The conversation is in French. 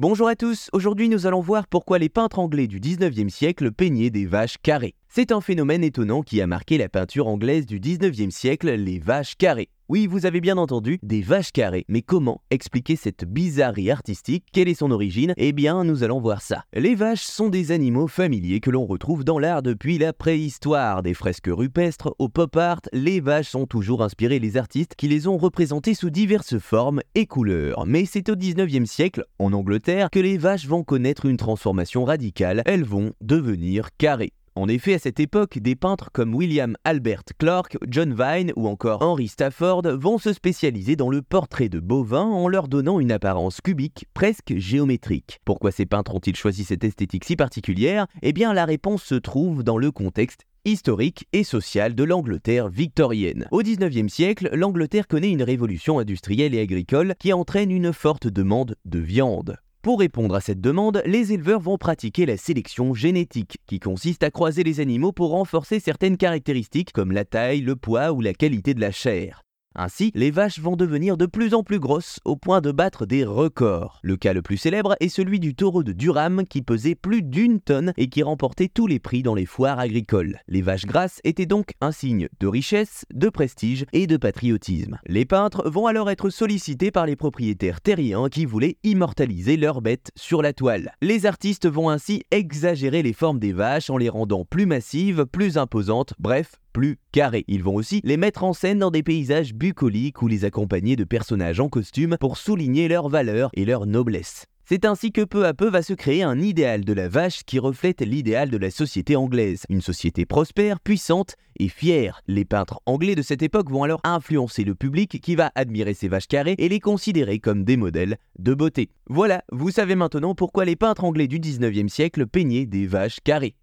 Bonjour à tous, aujourd'hui nous allons voir pourquoi les peintres anglais du 19e siècle peignaient des vaches carrées. C'est un phénomène étonnant qui a marqué la peinture anglaise du 19e siècle, les vaches carrées. Oui, vous avez bien entendu, des vaches carrées. Mais comment expliquer cette bizarrerie artistique? Quelle est son origine? Eh bien, nous allons voir ça. Les vaches sont des animaux familiers que l'on retrouve dans l'art depuis la préhistoire. Des fresques rupestres au pop art, les vaches ont toujours inspiré les artistes qui les ont représentées sous diverses formes et couleurs. Mais c'est au 19e siècle, en Angleterre, que les vaches vont connaître une transformation radicale. Elles vont devenir carrées. En effet, à cette époque, des peintres comme William Albert Clark, John Vine ou encore Henry Stafford vont se spécialiser dans le portrait de bovins en leur donnant une apparence cubique presque géométrique. Pourquoi ces peintres ont-ils choisi cette esthétique si particulière? Eh bien, la réponse se trouve dans le contexte historique et social de l'Angleterre victorienne. Au XIXe siècle, l'Angleterre connaît une révolution industrielle et agricole qui entraîne une forte demande de viande. Pour répondre à cette demande, les éleveurs vont pratiquer la sélection génétique, qui consiste à croiser les animaux pour renforcer certaines caractéristiques comme la taille, le poids ou la qualité de la chair. Ainsi, les vaches vont devenir de plus en plus grosses au point de battre des records. Le cas le plus célèbre est celui du taureau de Durham qui pesait plus d'une tonne et qui remportait tous les prix dans les foires agricoles. Les vaches grasses étaient donc un signe de richesse, de prestige et de patriotisme. Les peintres vont alors être sollicités par les propriétaires terriens qui voulaient immortaliser leurs bêtes sur la toile. Les artistes vont ainsi exagérer les formes des vaches en les rendant plus massives, plus imposantes, bref, plus carrés. Ils vont aussi les mettre en scène dans des paysages bucoliques ou les accompagner de personnages en costume pour souligner leur valeur et leur noblesse. C'est ainsi que peu à peu va se créer un idéal de la vache qui reflète l'idéal de la société anglaise, une société prospère, puissante et fière. Les peintres anglais de cette époque vont alors influencer le public qui va admirer ces vaches carrées et les considérer comme des modèles de beauté. Voilà, vous savez maintenant pourquoi les peintres anglais du 19e siècle peignaient des vaches carrées.